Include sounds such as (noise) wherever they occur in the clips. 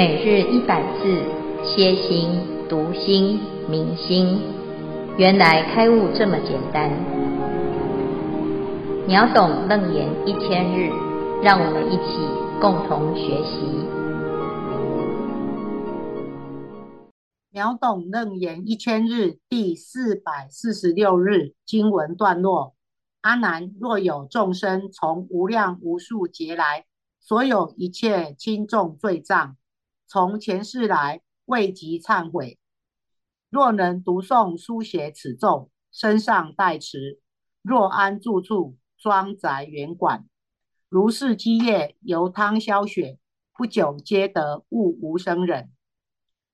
每日一百字，歇心、读心、明心，原来开悟这么简单。秒懂楞严一千日，让我们一起共同学习。秒懂楞严一千日第四百四十六日经文段落：阿难，若有众生从无量无数劫来，所有一切轻重罪障。从前世来未及忏悔，若能读诵书写此咒，身上带持，若安住处，庄宅园馆，如是积业，由汤消雪，不久皆得悟无生忍。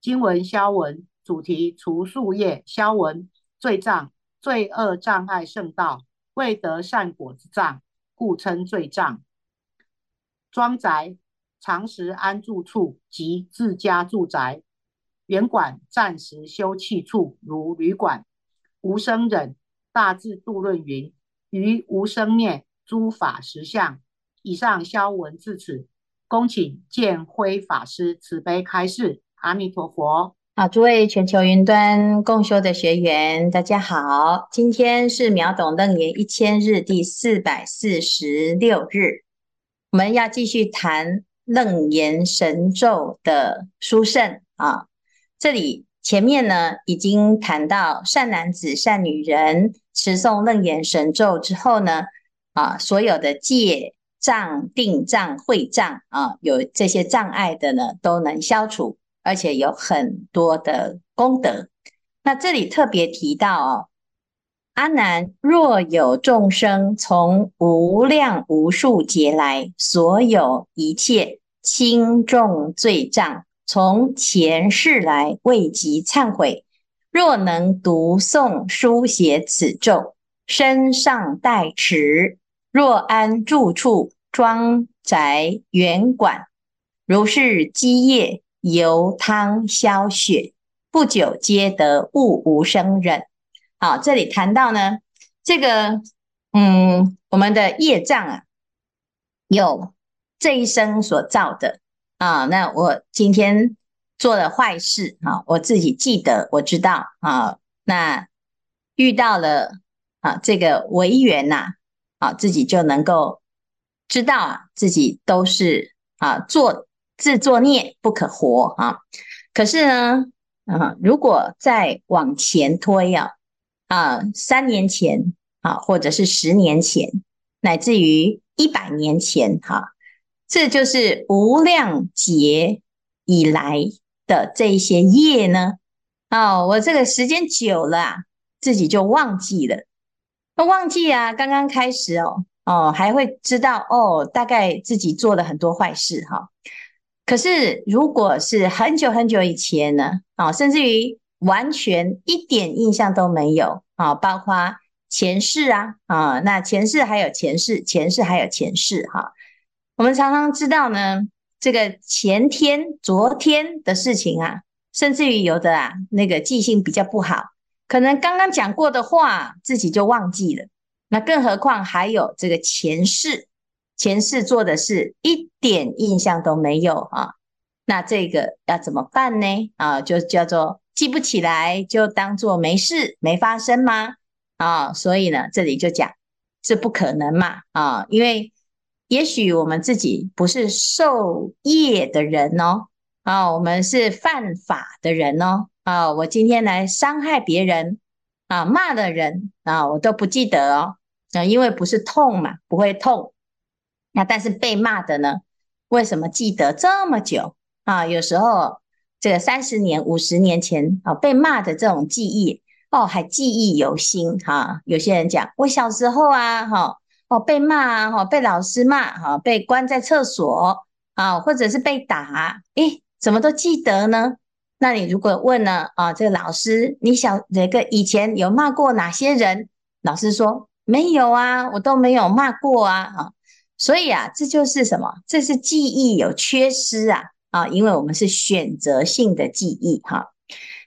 经文消文主题：除宿业消文罪障，罪恶障碍圣道，未得善果之障，故称罪障。庄宅。常时安住处即自家住宅，园馆暂时休憩处如旅馆。无生忍大智度论云：于无生灭诸法实相。以上消文至此，恭请见辉法师慈悲开示。阿弥陀佛。好，诸位全球云端共修的学员，大家好，今天是秒懂楞严一千日第四百四十六日，我们要继续谈。楞严神咒的殊胜啊，这里前面呢已经谈到善男子、善女人持诵楞严神咒之后呢，啊，所有的戒障、定障、慧障啊，有这些障碍的呢都能消除，而且有很多的功德。那这里特别提到哦。阿难，若有众生从无量无数劫来，所有一切轻重罪障，从前世来未及忏悔，若能读诵书写此咒，身上带持，若安住处，庄宅园馆，如是积业，由汤消雪，不久皆得悟无生忍。好，这里谈到呢，这个，嗯，我们的业障啊，有这一生所造的啊。那我今天做了坏事啊，我自己记得，我知道啊。那遇到了啊，这个违缘呐，啊，自己就能够知道啊，自己都是啊，作自作孽不可活啊。可是呢，啊，如果再往前推啊。啊，三年前啊，或者是十年前，乃至于一百年前，哈、这就是无量劫以来的这一些业呢。哦，我这个时间久了啊，自己就忘记了。那忘记啊，刚刚开始哦，哦，还会知道哦，大概自己做了很多坏事哈、可是如果是很久很久以前呢，啊，甚至于。完全一点印象都没有啊！包括前世啊啊，那前世还有前世，前世还有前世哈。我们常常知道呢，这个前天、昨天的事情啊，甚至于有的啊，那个记性比较不好，可能刚刚讲过的话自己就忘记了。那更何况还有这个前世，前世做的事一点印象都没有啊。那这个要怎么办呢？啊，就叫做。记不起来就当做没事没发生吗？啊，所以呢，这里就讲这不可能嘛啊，因为也许我们自己不是受业的人哦，啊，我们是犯法的人哦，啊，我今天来伤害别人啊，骂的人啊，我都不记得哦，啊，因为不是痛嘛，不会痛。那但是被骂的呢，为什么记得这么久啊？有时候。这个三十年、五十年前啊，被骂的这种记忆哦，还记忆犹新哈。有些人讲，我小时候啊，哈哦被骂啊，哈被老师骂哈，被关在厕所啊，或者是被打，诶，怎么都记得呢？那你如果问呢啊，这个老师，你小这个以前有骂过哪些人？老师说没有啊，我都没有骂过啊，哈。所以啊，这就是什么？这是记忆有缺失啊。啊，因为我们是选择性的记忆哈，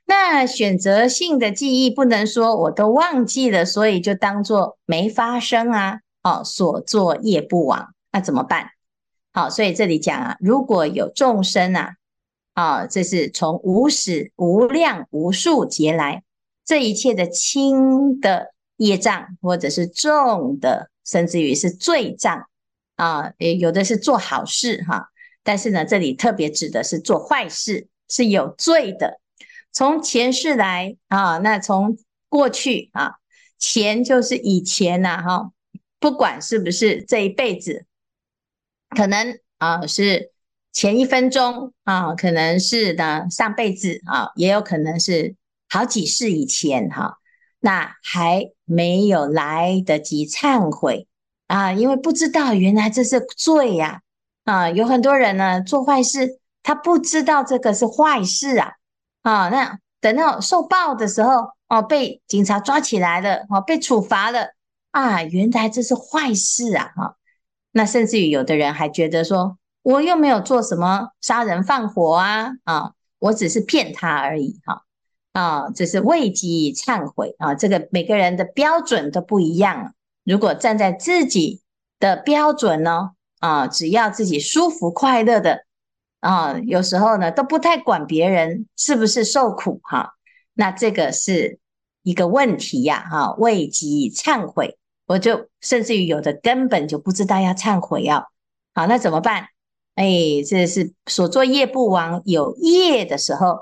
那选择性的记忆不能说我都忘记了，所以就当做没发生啊。哦，所作业不亡，那怎么办？好，所以这里讲啊，如果有众生啊，啊，这是从无始无量无数劫来，这一切的轻的业障，或者是重的，甚至于是罪障啊，也有的是做好事哈、但是呢，这里特别指的是做坏事，是有罪的。从前世来啊，那从过去啊，前就是以前呐哈，不管是不是这一辈子，可能啊是。前一分钟啊，可能是呢上辈子啊，也有可能是好几世以前哈，那还没有来得及忏悔啊，因为不知道原来这是罪呀啊，有很多人呢做坏事，他不知道这个是坏事啊啊，那等到受报的时候哦，被警察抓起来了哦，被处罚了啊，原来这是坏事啊哈，那甚至于有的人还觉得说。我又没有做什么杀人放火啊啊！我只是骗他而已哈啊！这是未及忏悔啊！这个每个人的标准都不一样。如果站在自己的标准呢啊，只要自己舒服快乐的啊，有时候呢都不太管别人是不是受苦哈。那这个是一个问题呀哈！未及忏悔，我就甚至于有的根本就不知道要忏悔要好，那怎么办？哎，这是所作业不亡，有业的时候，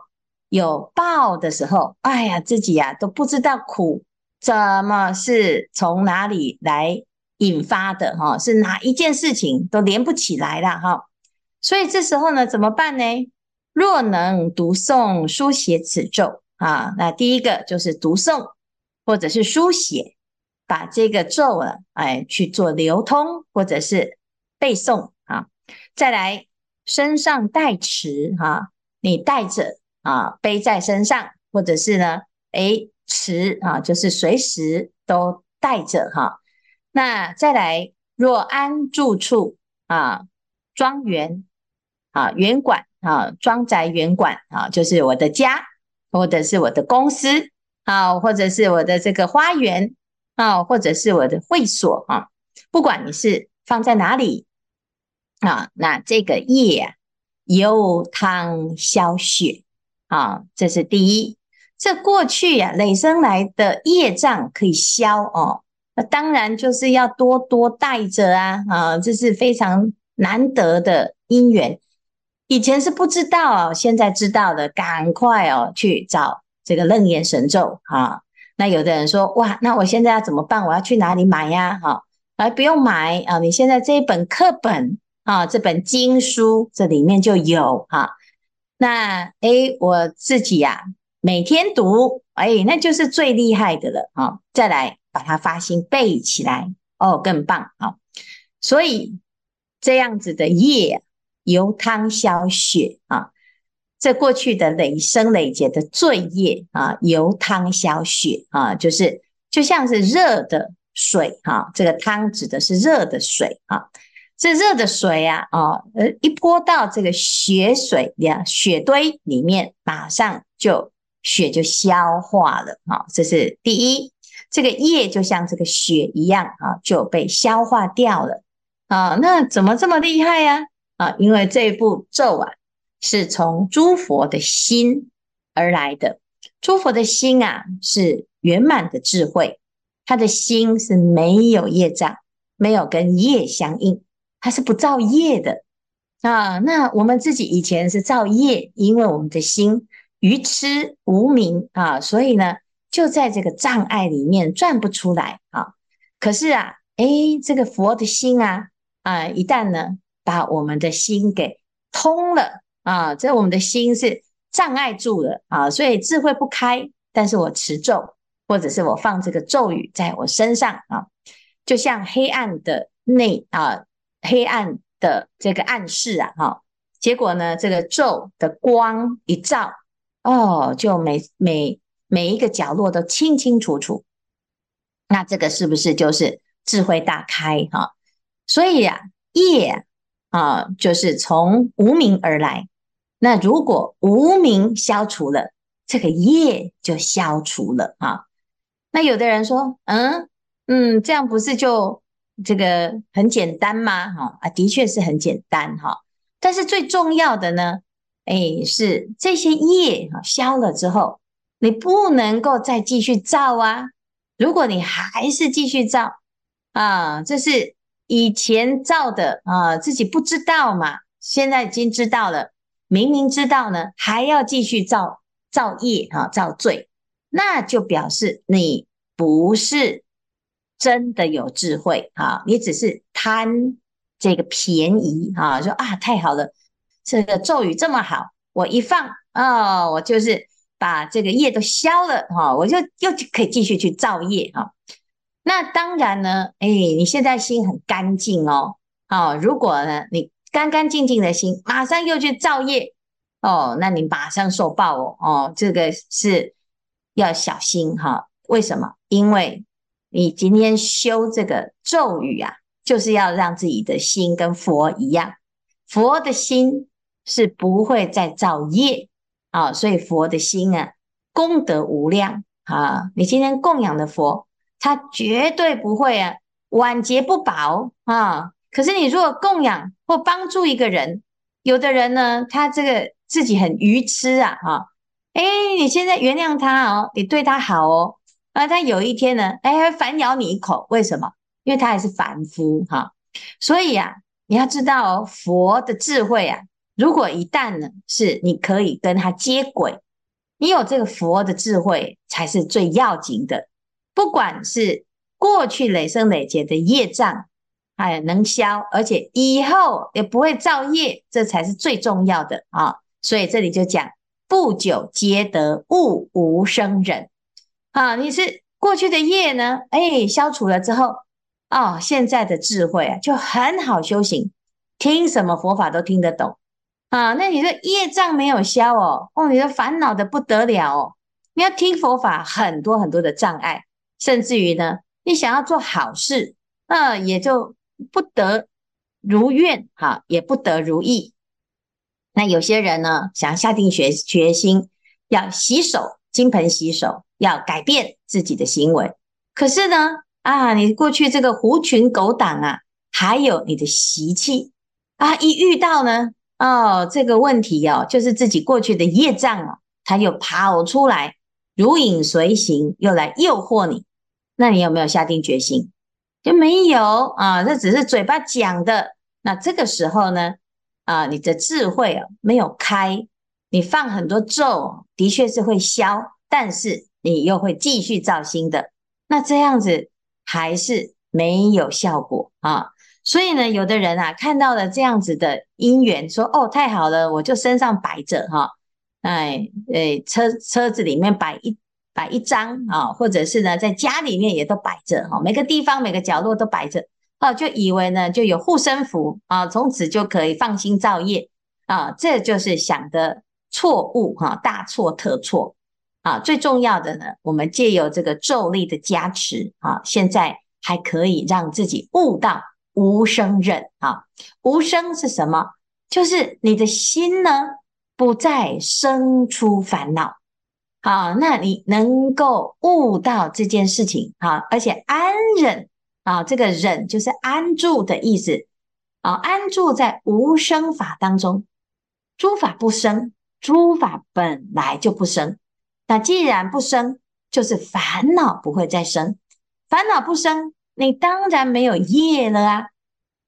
有报的时候，哎呀，自己呀、都不知道苦怎么是从哪里来引发的哈，是哪一件事情都连不起来了哈。所以这时候呢，怎么办呢？若能读诵书写此咒啊，那第一个就是读诵或者是书写，把这个咒啊，哎去做流通或者是背诵啊。再来，身上带持哈，你带着啊，背在身上，或者是呢，诶，持啊，就是随时都带着哈。那再来，若安住处啊，庄园啊，园馆啊，庄宅园馆啊，就是我的家，或者是我的公司啊，或者是我的这个花园啊，或者是我的会所啊，不管你是放在哪里。啊，那这个业啊，由汤消雪啊，这是第一。这过去呀、啊，累生来的业障可以消哦，那当然就是要多多带着啊啊，这是非常难得的因缘。以前是不知道哦，现在知道了，赶快哦去找这个楞严神咒啊。那有的人说，哇，那我现在要怎么办？我要去哪里买呀？哈，哎，不用买啊，你现在这一本课本。啊，这本经书这里面就有哈，那诶，我自己呀、啊、每天读，诶，那就是最厉害的了啊！再来把它发心背起来，哦，更棒啊！所以这样子的业由汤消雪啊，这过去的累生累劫的罪业啊，由汤消雪啊，就是就像是热的水哈，这个汤指的是热的水啊。这热的水啊，哦，呃，一泼到这个雪水呀，雪堆里面，马上就雪就消化了啊，这是第一，这个业就像这个血一样啊，就被消化掉了啊。那怎么这么厉害呀？啊，因为这部咒啊，是从诸佛的心而来的，诸佛的心啊，是圆满的智慧，他的心是没有业障，没有跟业相应。它是不造业的啊，那我们自己以前是造业，因为我们的心愚痴无明啊，所以呢就在这个障碍里面转不出来啊。可是啊，诶，这个佛的心啊啊，一旦呢把我们的心给通了啊，这我们的心是障碍住了啊，所以智慧不开。但是我持咒，或者是我放这个咒语在我身上啊，就像黑暗的内啊。黑暗的这个暗室啊，哈，结果呢，这个咒的光一照，哦，就每每每一个角落都清清楚楚。那这个是不是就是智慧大开哈？所以呀，业啊，就是从无名而来。那如果无名消除了，这个业就消除了啊。那有的人说，嗯嗯，这样不是就？这个很简单吗？哈啊，的确是很简单哈。但是最重要的呢，哎，是这些业啊消了之后，你不能够再继续造啊。如果你还是继续造啊，这是以前造的啊，自己不知道嘛，现在已经知道了，明明知道呢，还要继续造造业啊，造罪，那就表示你不是真的有智慧啊，你只是贪这个便宜啊，说啊太好了，这个咒语这么好，我一放哦，我就是。把这个业都消了哈，我就又可以继续去造业哈。那当然呢，哎，你现在心很干净哦，哦，如果呢你干干净净的心，马上又去造业哦，那你马上受报哦，哦，这个是要小心哈。为什么？因为你今天修这个咒语啊，就是要让自己的心跟佛一样，佛的心是不会再造业。啊，所以佛的心啊，功德无量啊！你今天供养的佛，他绝对不会啊，晚节不保啊。可是你如果供养或帮助一个人，有的人呢，他这个自己很愚痴啊，哈，哎，你现在原谅他哦，你对他好哦，啊，他有一天呢，哎，反咬你一口，为什么？因为他还是凡夫哈。所以啊，你要知道，佛的智慧啊。如果一旦呢，是你可以跟他接轨，你有这个佛的智慧才是最要紧的。不管是过去累生累劫的业障，哎，能消，而且以后也不会造业，这才是最重要的啊。所以这里就讲不久皆得悟无生忍啊。你是过去的业呢，哎，消除了之后，哦，现在的智慧啊就很好修行，听什么佛法都听得懂。啊，那你的业障没有消哦，哦，你的烦恼的不得了哦。你要听佛法，很多很多的障碍，甚至于呢，你想要做好事，那、也就不得如愿，哈、也不得如意。那有些人呢，想下定决决心要洗手，金盆洗手，要改变自己的行为。可是呢，啊，你过去这个狐群狗党啊，还有你的习气啊，一遇到呢。哦，这个问题哦，就是自己过去的业障哦，它又跑出来，如影随形，又来诱惑你。那你有没有下定决心？就没有啊，这只是嘴巴讲的。那这个时候呢，啊，你的智慧啊没有开，你放很多咒，的确是会消，但是你又会继续造新的。那这样子还是没有效果啊。所以呢，有的人啊，看到了这样子的因缘，说：“哦，太好了，我就身上摆着哈，哎哎，车车子里面摆一摆一张啊，或者是呢，在家里面也都摆着哈，每个地方每个角落都摆着，哦，就以为呢就有护身符啊，从此就可以放心造业啊，这就是想的错误哈，大错特错啊！最重要的呢，我们借由这个咒力的加持啊，现在还可以让自己悟到。无生忍啊，无生是什么？就是你的心呢，不再生出烦恼。好，那你能够悟到这件事情啊，而且安忍啊，这个忍就是安住的意思啊，安住在无生法当中，诸法不生，诸法本来就不生。那既然不生，就是烦恼不会再生，烦恼不生。你当然没有业了啊！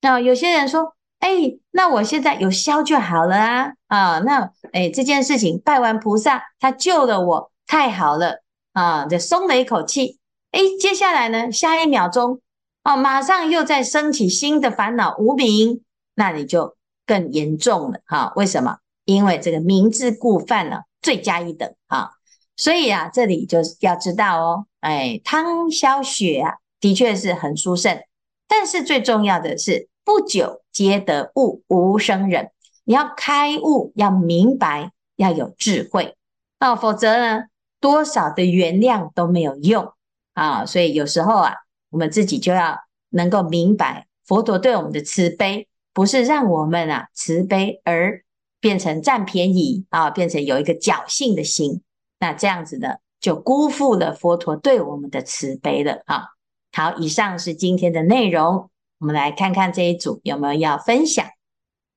那有些人说：“哎，那我现在有消就好了啊！啊，那哎，这件事情拜完菩萨，他救了我，太好了啊！就松了一口气。哎，接下来呢，下一秒钟，哦，马上又再升起新的烦恼无明，那你就更严重了哈！为什么？因为这个明知故犯了，罪加一等啊！所以啊，这里就要知道哦，哎，汤消雪啊。”的确是很殊胜，但是最重要的是不久皆得悟无生忍。你要开悟，要明白，要有智慧啊，否则呢，多少的原谅都没有用啊。所以有时候啊，我们自己就要能够明白，佛陀对我们的慈悲，不是让我们啊慈悲而变成占便宜啊，变成有一个侥幸的心，那这样子呢，就辜负了佛陀对我们的慈悲了啊。好，以上是今天的内容。我们来看看这一组有没有要分享。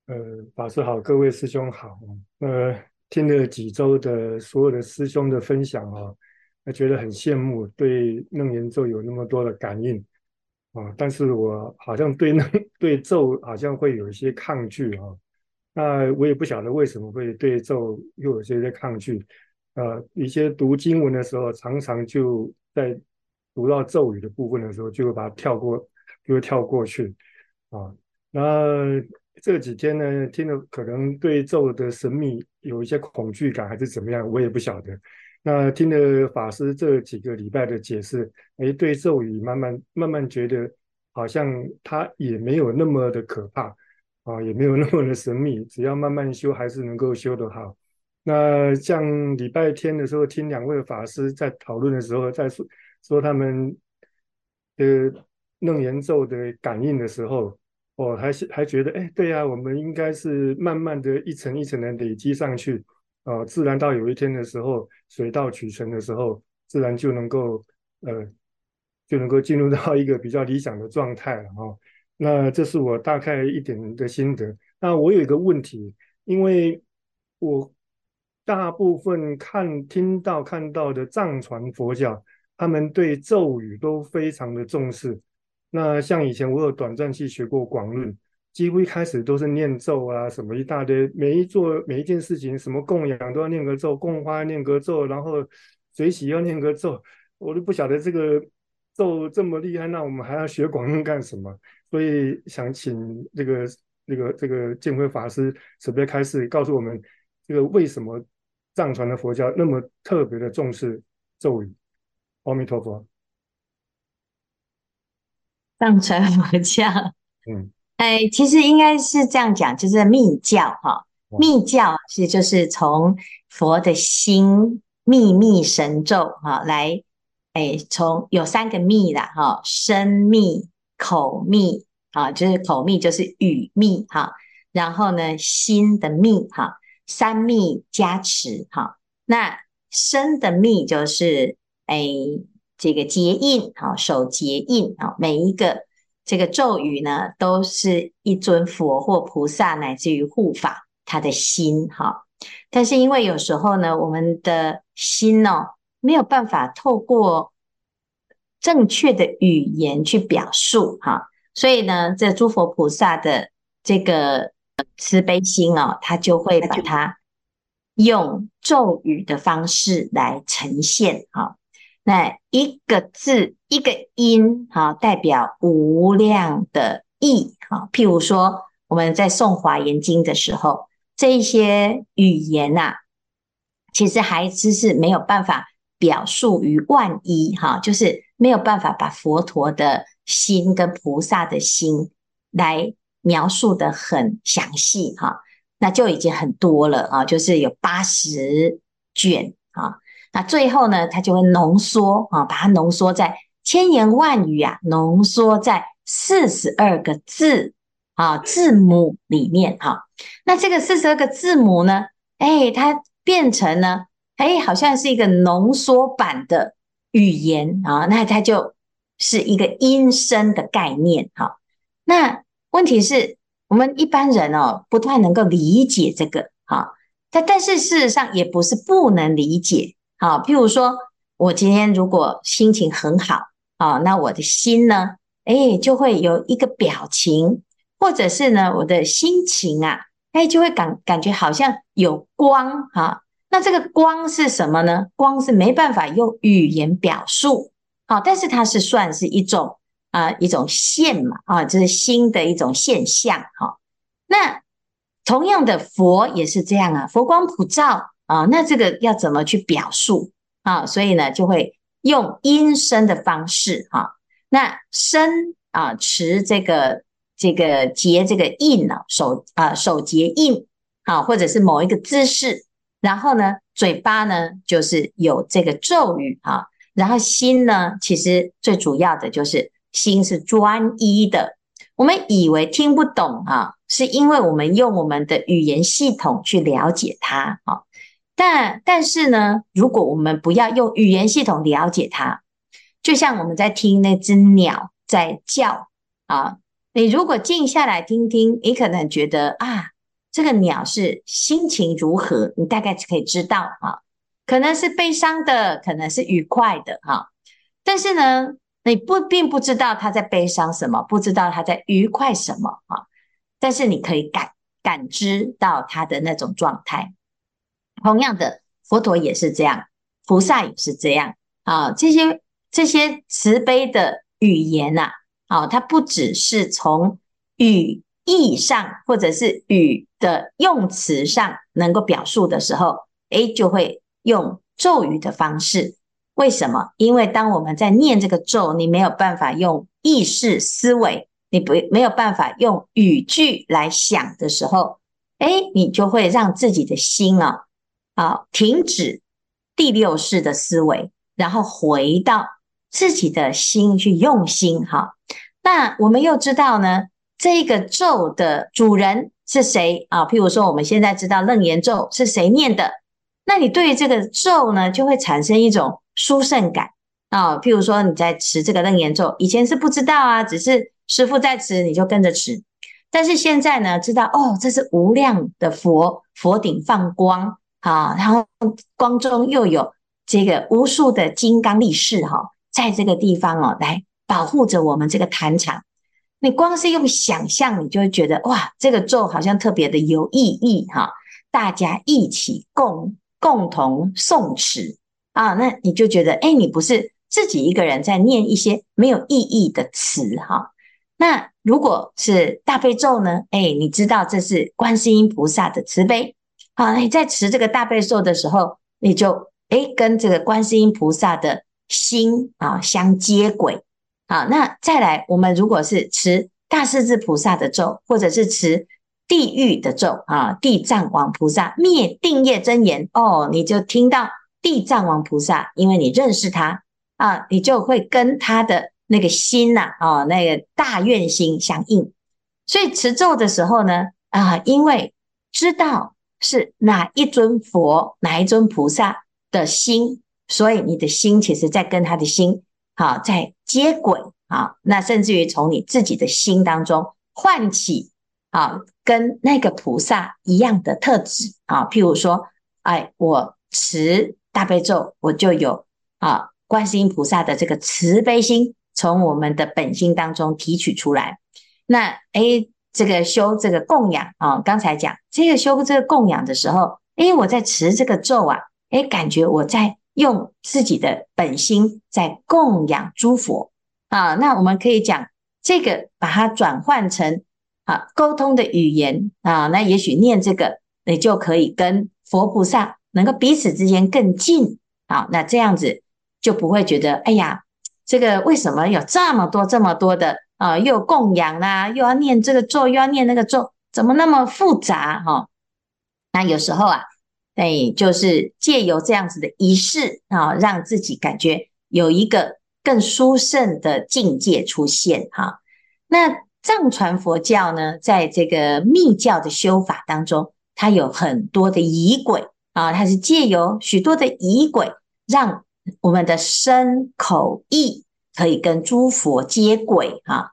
呃，法师好，各位师兄好。呃，听了几周的所有的师兄的分享啊，我觉得很羡慕，对楞严咒有那么多的感应啊。但是我好像对那 (laughs) 对咒好像会有一些抗拒啊。那我也不晓得为什么会对咒又有些些抗拒。呃，一些读经文的时候，常常就在读到咒语的部分的时候，就会把它跳过，就会跳过去啊。那这几天呢，听了可能对咒的神秘有一些恐惧感，还是怎么样，我也不晓得。那听了法师这几个礼拜的解释，哎，对咒语慢慢慢慢觉得，好像它也没有那么的可怕啊，也没有那么的神秘，只要慢慢修，还是能够修得好。那像礼拜天的时候，听两位法师在讨论的时候，在说说他们的楞严咒的感应的时候。我还是还觉得，哎，对呀，我们应该是慢慢的一层一层的累积上去，呃，自然到有一天的时候，水到渠成的时候，自然就能够，呃，就能够进入到一个比较理想的状态了哈。那这是我大概一点的心得。那我有一个问题，因为我大部分看听到看到的藏传佛教，他们对咒语都非常的重视。那像以前我有短暂去学过广论，几乎一开始都是念咒啊，什么一大堆，每一做每一件事情，什么供养都要念个咒，供花念个咒，然后水洗要念个咒，我都不晓得这个咒这么厉害，那我们还要学广论干什么？所以想请这个这个这个见辉法师慈悲开示，告诉我们这个为什么藏传的佛教那么特别的重视咒语？阿弥陀佛。藏传佛教，(laughs) 嗯，哎，其实应该是这样讲，就是密教哈，密教是就是从佛的心秘密神咒哈来，哎，从有三个密啦哈，身密、口密啊，就是口密就是语密哈，然后呢心的密哈，三密加持哈，那身的密就是哎。这个结印啊，手结印啊，每一个这个咒语呢，都是一尊佛或菩萨乃至于护法他的心哈。但是因为有时候呢，我们的心哦，没有办法透过正确的语言去表述哈，所以呢，这诸佛菩萨的这个慈悲心哦，他就会把它用咒语的方式来呈现哈。那一个字一个音，哈，代表无量的意，哈。譬如说，我们在诵华严经的时候，这一些语言呐、啊，其实还只是没有办法表述于万一，哈，就是没有办法把佛陀的心跟菩萨的心来描述得很详细，哈，那就已经很多了啊，就是有八十卷，那最后呢，它就会浓缩啊，把它浓缩在千言万语啊，浓缩在四十二个字啊字母里面哈。那这个四十二个字母呢，哎，它变成呢，哎，好像是一个浓缩版的语言啊。那它就是一个音声的概念哈。那问题是我们一般人哦，不太能够理解这个哈。但但是事实上也不是不能理解。好，譬如说，我今天如果心情很好啊，那我的心呢，哎，就会有一个表情，或者是呢，我的心情啊，哎，就会感感觉好像有光哈。那这个光是什么呢？光是没办法用语言表述，好，但是它是算是一种啊一种现嘛啊，这是心的一种现象哈。那同样的佛也是这样啊，佛光普照。啊，那这个要怎么去表述啊？所以呢，就会用音声的方式哈、啊。那声啊，持这个这个结这个印呢，手啊手结印啊，或者是某一个姿势。然后呢，嘴巴呢就是有这个咒语啊。然后心呢，其实最主要的就是心是专一的。我们以为听不懂啊，是因为我们用我们的语言系统去了解它啊。但但是呢，如果我们不要用语言系统了解它，就像我们在听那只鸟在叫啊，你如果静下来听听，你可能觉得啊，这个鸟是心情如何，你大概可以知道啊，可能是悲伤的，可能是愉快的哈。但是呢，你不并不知道他在悲伤什么，不知道他在愉快什么啊。但是你可以感感知到他的那种状态。同样的，佛陀也是这样，菩萨也是这样啊。这些这些慈悲的语言呐，啊，它不只是从语义上，或者是语的用词上能够表述的时候，诶，就会用咒语的方式。为什么？因为当我们在念这个咒，你没有办法用意识思维，你不没有办法用语句来想的时候，诶，你就会让自己的心啊。啊，停止第六识的思维，然后回到自己的心去用心哈。那我们又知道呢，这个咒的主人是谁啊？譬如说，我们现在知道楞严咒是谁念的，那你对于这个咒呢，就会产生一种殊胜感啊。譬如说，你在持这个楞严咒，以前是不知道啊，只是师父在持，你就跟着持。但是现在呢，知道哦，这是无量的佛，佛顶放光。啊，然后光中又有这个无数的金刚力士哈，在这个地方哦，来保护着我们这个坛场。你光是用想象，你就会觉得哇，这个咒好像特别的有意义哈。大家一起共共同诵持啊，那你就觉得哎，你不是自己一个人在念一些没有意义的词哈。那如果是大悲咒呢？哎，你知道这是观世音菩萨的慈悲。好，你在持这个大悲咒的时候，你就诶跟这个观世音菩萨的心啊相接轨。好，那再来，我们如果是持大势至菩萨的咒，或者是持地狱的咒啊，地藏王菩萨灭定业真言哦，你就听到地藏王菩萨，因为你认识他啊，你就会跟他的那个心呐，哦，那个大愿心相应。所以持咒的时候呢，啊，因为知道。是哪一尊佛，哪一尊菩萨的心，所以你的心其实在跟他的心好在接轨啊。那甚至于从你自己的心当中唤起啊，跟那个菩萨一样的特质啊。譬如说，哎，我持大悲咒，我就有啊，观世音菩萨的这个慈悲心，从我们的本心当中提取出来。那哎。这个修这个供养啊，刚才讲这个修这个供养的时候，诶，我在持这个咒啊，诶，感觉我在用自己的本心在供养诸佛啊。那我们可以讲这个，把它转换成啊沟通的语言啊。那也许念这个，你就可以跟佛菩萨能够彼此之间更近啊。那这样子就不会觉得，哎呀，这个为什么有这么多这么多的？啊，又有供养啦，又要念这个咒，又要念那个咒，怎么那么复杂哈？那有时候啊，哎，就是借由这样子的仪式啊，让自己感觉有一个更殊胜的境界出现哈。那藏传佛教呢，在这个密教的修法当中，它有很多的仪轨啊，它是借由许多的仪轨，让我们的身口意可以跟诸佛接轨哈。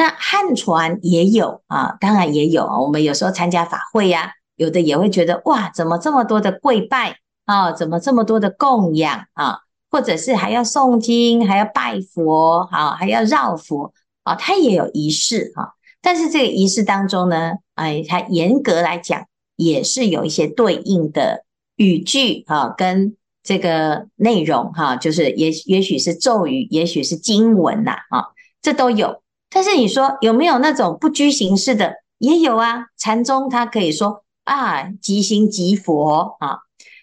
那汉传也有啊，当然也有。我们有时候参加法会呀、啊，有的也会觉得哇，怎么这么多的跪拜啊？怎么这么多的供养啊？或者是还要诵经，还要拜佛，啊，还要绕佛啊？它也有仪式哈。但是这个仪式当中呢，哎，它严格来讲也是有一些对应的语句啊，跟这个内容哈，就是也也许是咒语，也许是经文呐，啊，这都有。但是你说有没有那种不拘形式的？也有啊。禅宗他可以说啊，即心即佛啊，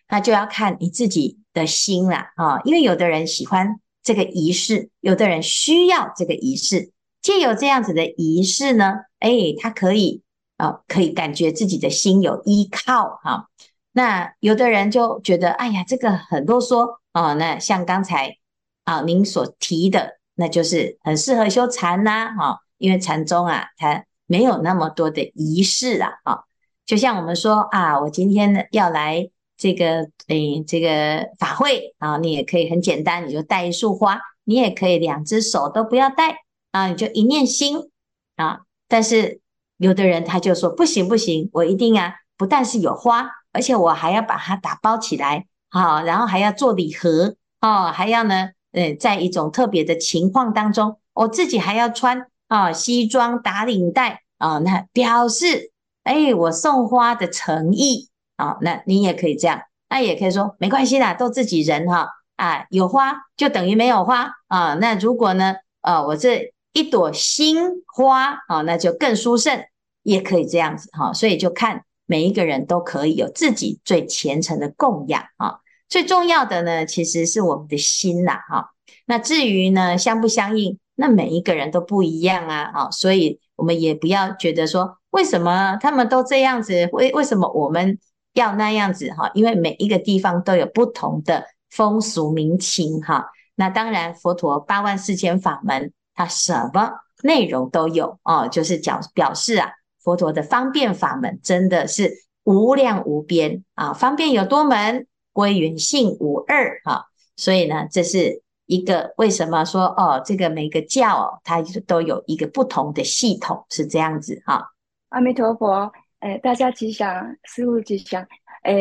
那就要看你自己的心了啊。因为有的人喜欢这个仪式，有的人需要这个仪式。借由这样子的仪式呢，哎，他可以啊，可以感觉自己的心有依靠哈。那有的人就觉得，哎呀，这个很多说啊。那像刚才啊您所提的。那就是很适合修禅呐，哈，因为禅宗啊，它没有那么多的仪式啊，哈，就像我们说啊，我今天要来这个诶、哎，这个法会啊，你也可以很简单，你就带一束花，你也可以两只手都不要带啊，你就一念心啊，但是有的人他就说不行不行，我一定啊，不但是有花，而且我还要把它打包起来，好，然后还要做礼盒，哦，还要呢，呃，在一种特别的情况当中，我自己还要穿啊西装打领带啊，那表示哎我送花的诚意啊，那你也可以这样，那也可以说没关系啦，都自己人哈，啊有花就等于没有花啊，那如果呢，呃我这。一朵心花啊，那就更殊胜，也可以这样子哈。所以就看每一个人都可以有自己最虔诚的供养啊。最重要的呢，其实是我们的心呐哈。那至于呢，相不相应，那每一个人都不一样啊啊。所以我们也不要觉得说，为什么他们都这样子，为为什么我们要那样子哈？因为每一个地方都有不同的风俗民情哈。那当然，佛陀八万四千法门。它什么内容都有哦，就是讲表示啊，佛陀的方便法门真的是无量无边啊，方便有多门，归元性无二哈、所以呢，这是一个为什么说哦，这个每个教、它都有一个不同的系统，是这样子哈。阿弥陀佛，哎，大家吉祥，师父吉祥，哎，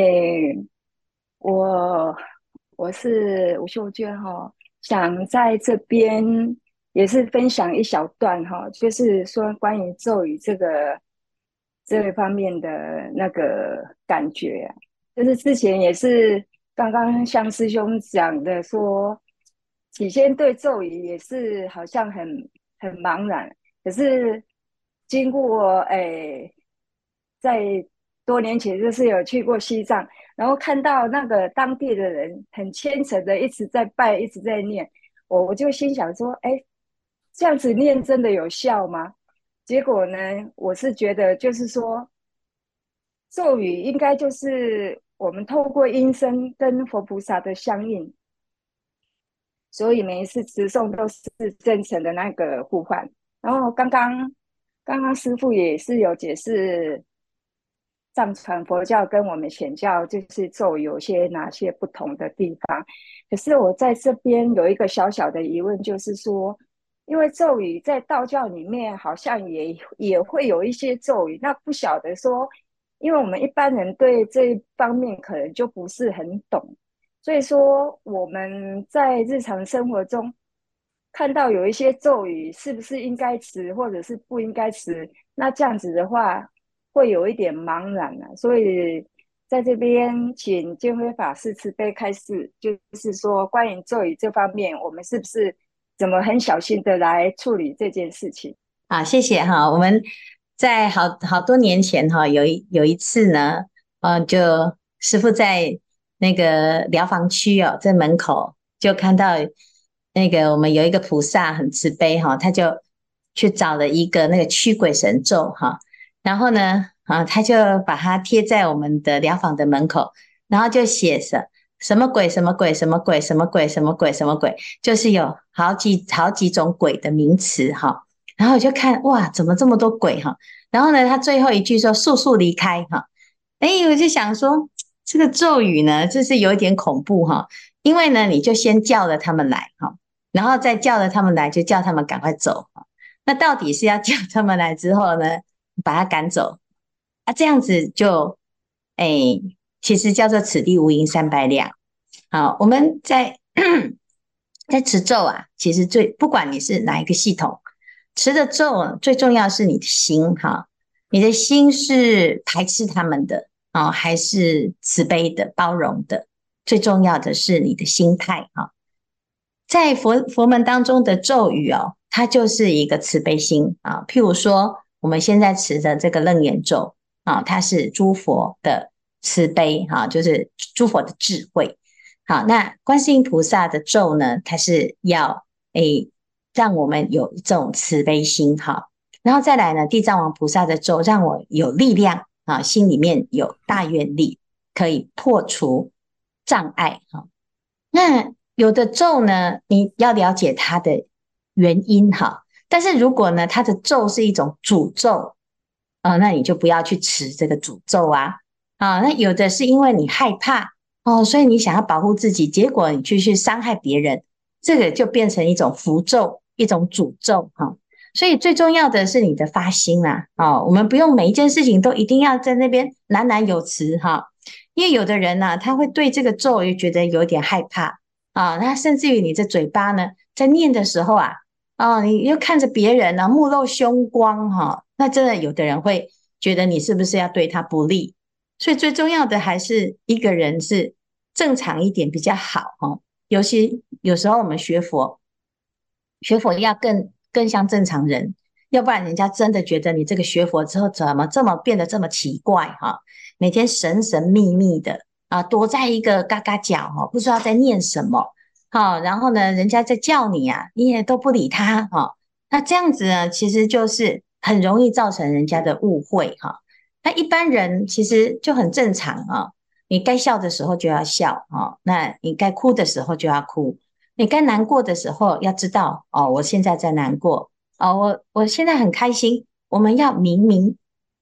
我我是吴秀娟哈、哦，想在这边。也是分享一小段哈，就是说关于咒语这个这个方面的那个感觉，就是之前也是刚刚向师兄讲的说，起先对咒语也是好像很很茫然，可是经过诶，在多年前就是有去过西藏，然后看到那个当地的人很虔诚的一直在拜，一直在念，我我就心想说，哎。这样子念真的有效吗？结果呢，我是觉得就是说，咒语应该就是我们透过音声跟佛菩萨的相应，所以每一次持诵都是真诚的那个呼唤。然后刚刚刚刚师父也是有解释藏传佛教跟我们显教就是咒有些哪些不同的地方。可是我在这边有一个小小的疑问，就是说。因为咒语在道教里面好像也也会有一些咒语，那不晓得说，因为我们一般人对这一方面可能就不是很懂，所以说我们在日常生活中看到有一些咒语，是不是应该持或者是不应该持？那这样子的话会有一点茫然了。所以在这边请见辉法师慈悲开示，就是说关于咒语这方面，我们是不是？怎么很小心的来处理这件事情？好，谢谢哈。我们在好好多年前哈，有一有一次呢，呃，就师傅在那个疗房区哦，在门口就看到那个我们有一个菩萨很慈悲哈，他就去找了一个那个驱鬼神咒哈，然后呢，啊，他就把它贴在我们的疗房的门口，然后就写着。什么鬼？什么鬼？什么鬼？什么鬼？什么鬼？什么鬼？就是有好几好几种鬼的名词哈。然后我就看哇，怎么这么多鬼哈？然后呢，他最后一句说“速速离开”哈。哎，我就想说这个咒语呢，就是有一点恐怖哈。因为呢，你就先叫了他们来哈，然后再叫了他们来，就叫他们赶快走。那到底是要叫他们来之后呢，把他赶走啊？这样子就哎。其实叫做此地无银三百两。好，我们在 (coughs) 在持咒啊，其实最不管你是哪一个系统持的咒，最重要是你的心哈。你的心是排斥他们的啊，还是慈悲的、包容的？最重要的是你的心态哈。在佛佛门当中的咒语哦，它就是一个慈悲心啊。譬如说，我们现在持的这个楞严咒啊，它是诸佛的。慈悲哈，就是诸佛的智慧。好，那观世音菩萨的咒呢，它是要诶让我们有一种慈悲心哈。然后再来呢，地藏王菩萨的咒让我有力量啊，心里面有大愿力，可以破除障碍哈。那有的咒呢，你要了解它的原因哈。但是如果呢，它的咒是一种诅咒啊，那你就不要去持这个诅咒啊。啊，那有的是因为你害怕哦，所以你想要保护自己，结果你去去伤害别人，这个就变成一种符咒，一种诅咒哈。所以最重要的是你的发心啦，哦，我们不用每一件事情都一定要在那边喃喃有词哈，因为有的人呢，他会对这个咒语觉得有点害怕啊，那甚至于你这嘴巴呢，在念的时候啊，哦，你又看着别人呢，目露凶光哈，那真的有的人会觉得你是不是要对他不利？所以最重要的还是一个人是正常一点比较好哈，尤其有时候我们学佛，学佛要更。更像正常人，要不然人家真的觉得你这个学佛之后怎么这么变得这么奇怪哈？每天神神秘秘的啊，躲在一个嘎嘎角哈，不知道在念什么哈，然后呢，人家在叫你啊，你也都不理他哈。那这样子呢，其实就是很容易造成人家的误会哈。那一般人其实就很正常啊，你该笑的时候就要笑啊，那你该哭的时候就要哭。你该难过的时候，要知道哦，我现在在难过哦，我我现在很开心。我们要明明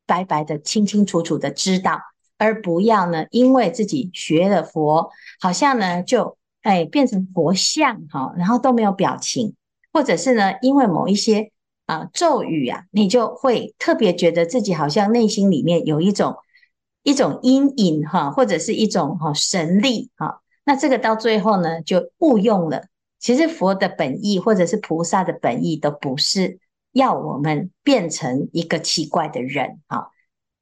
白白的、清清楚楚的知道，而不要呢，因为自己学了佛，好像呢就哎变成佛像哈，然后都没有表情，或者是呢，因为某一些啊咒语啊，你就会特别觉得自己好像内心里面有一种一种阴影哈，或者是一种哈神力哈。那这个到最后呢，就误用了。其实佛的本意，或者是菩萨的本意，都不是要我们变成一个奇怪的人啊。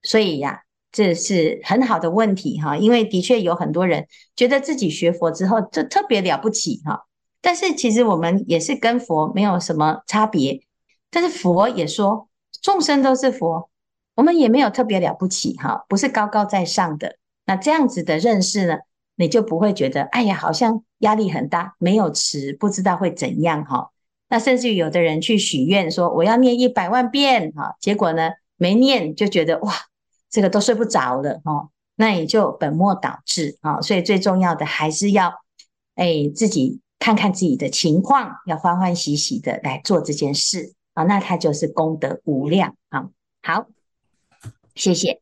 所以呀，这是很好的问题哈。因为的确有很多人觉得自己学佛之后就特别了不起哈。但是其实我们也是跟佛没有什么差别。但是佛也说，众生都是佛，我们也没有特别了不起哈，不是高高在上的。那这样子的认识呢？你就不会觉得，哎呀，好像压力很大，没有持，不知道会怎样哈。那甚至于有的人去许愿说，我要念一百万遍哈，结果呢没念就觉得哇，这个都睡不着了哈。那也就本末倒置啊。所以最重要的还是要哎自己看看自己的情况，要欢欢喜喜的来做这件事啊。那它就是功德无量啊。好，谢谢。